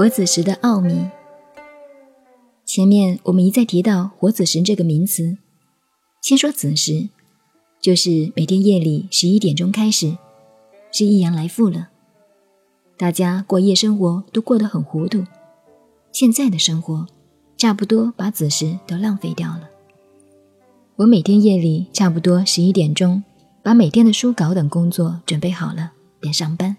活子时的奥秘。前面我们一再提到活子时这个名词，先说子时，就是每天夜里十一点钟开始，是一阳来复了。大家过夜生活都过得很糊涂，现在的生活差不多把子时都浪费掉了。我每天夜里差不多十一点钟，把每天的书稿等工作准备好了，便上班。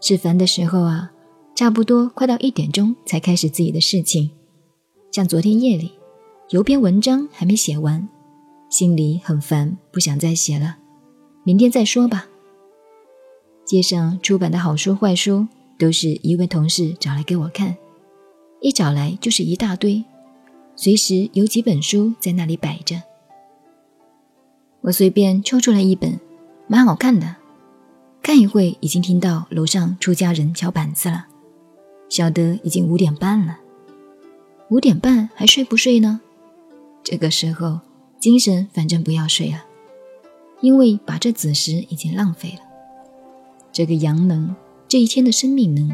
是烦的时候啊，差不多快到一点钟才开始自己的事情。像昨天夜里，有篇文章还没写完，心里很烦，不想再写了，明天再说吧。街上出版的好书坏书，都是一位同事找来给我看，一找来就是一大堆，随时有几本书在那里摆着。我随便抽出来一本，蛮好看的。看一会，已经听到楼上出家人敲板子了，晓得已经五点半了。五点半还睡不睡呢？这个时候精神反正不要睡了，因为把这子时已经浪费了。这个阳能，这一天的生命能，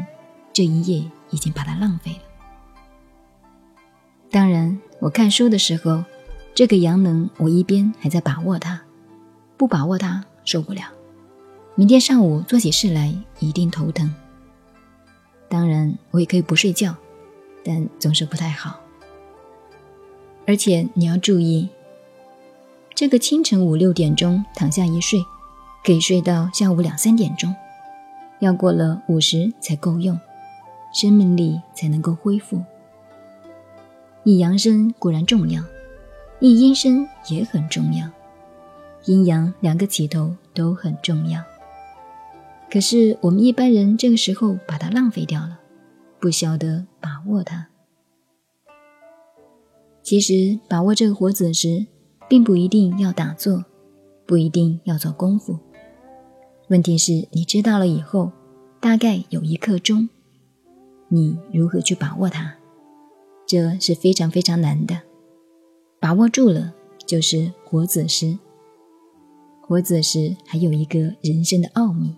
这一夜已经把它浪费了。当然，我看书的时候，这个阳能我一边还在把握它，不把握它受不了。明天上午做起事来一定头疼。当然，我也可以不睡觉，但总是不太好。而且你要注意，这个清晨五六点钟躺下一睡，可以睡到下午两三点钟，要过了午时才够用，生命力才能够恢复。一阳生固然重要，一阴生也很重要，阴阳两个起头都很重要。可是我们一般人这个时候把它浪费掉了，不晓得把握它。其实把握这个活子时，并不一定要打坐，不一定要做功夫。问题是你知道了以后，大概有一刻钟，你如何去把握它？这是非常非常难的。把握住了，就是活子时。活子时还有一个人生的奥秘。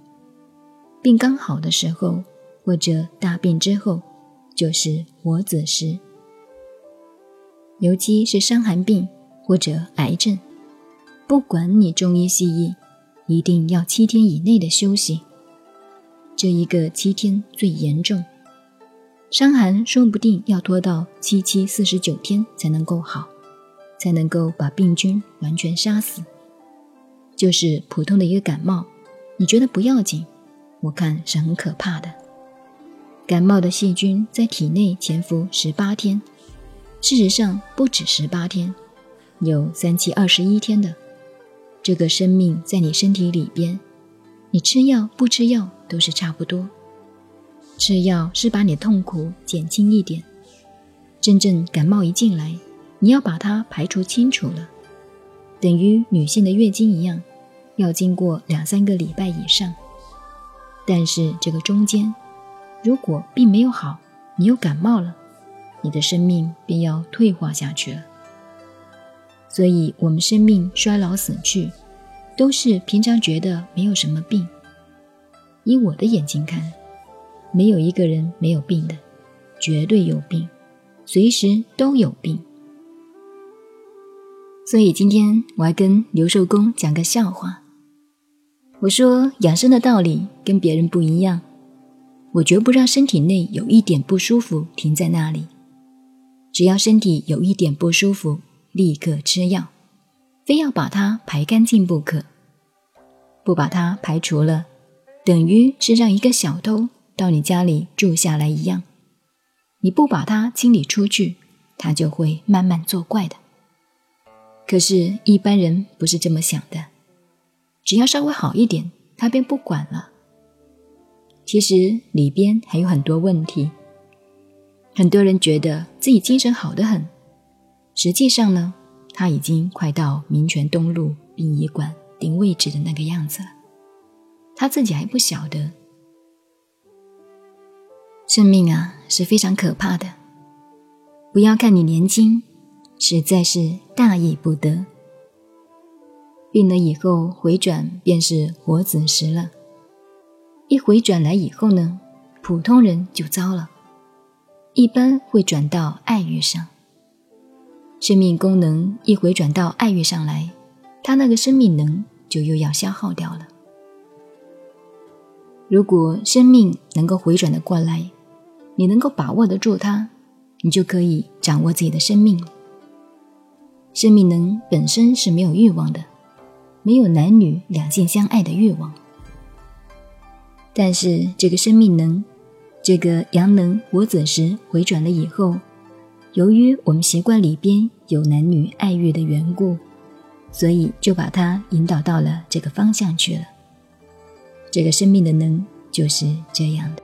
病刚好的时候，或者大病之后，就是活子时。尤其是伤寒病或者癌症，不管你中医西医，一定要七天以内的休息。这一个七天最严重，伤寒说不定要拖到七七四十九天才能够好，才能够把病菌完全杀死。就是普通的一个感冒，你觉得不要紧？我看是很可怕的。感冒的细菌在体内潜伏十八天，事实上不止十八天，有三七二十一天的。这个生命在你身体里边，你吃药不吃药都是差不多。吃药是把你痛苦减轻一点，真正感冒一进来，你要把它排除清楚了，等于女性的月经一样，要经过两三个礼拜以上。但是这个中间，如果并没有好，你又感冒了，你的生命便要退化下去了。所以，我们生命衰老死去，都是平常觉得没有什么病。以我的眼睛看，没有一个人没有病的，绝对有病，随时都有病。所以今天我还跟刘寿公讲个笑话。我说养生的道理跟别人不一样，我绝不让身体内有一点不舒服停在那里，只要身体有一点不舒服，立刻吃药，非要把它排干净不可。不把它排除了，等于是让一个小偷到你家里住下来一样。你不把它清理出去，它就会慢慢作怪的。可是，一般人不是这么想的。只要稍微好一点，他便不管了。其实里边还有很多问题。很多人觉得自己精神好得很，实际上呢，他已经快到民权东路殡仪馆定位置的那个样子了。他自己还不晓得，生命啊是非常可怕的。不要看你年轻，实在是大意不得。病了以后回转便是活子时了，一回转来以后呢，普通人就糟了，一般会转到爱欲上。生命功能一回转到爱欲上来，他那个生命能就又要消耗掉了。如果生命能够回转的过来，你能够把握得住它，你就可以掌握自己的生命。生命能本身是没有欲望的，没有男女两性相爱的欲望。但是这个生命能，这个阳能活子时回转了以后，由于我们习惯里边有男女爱欲的缘故，所以就把它引导到了这个方向去了。这个生命的能就是这样的。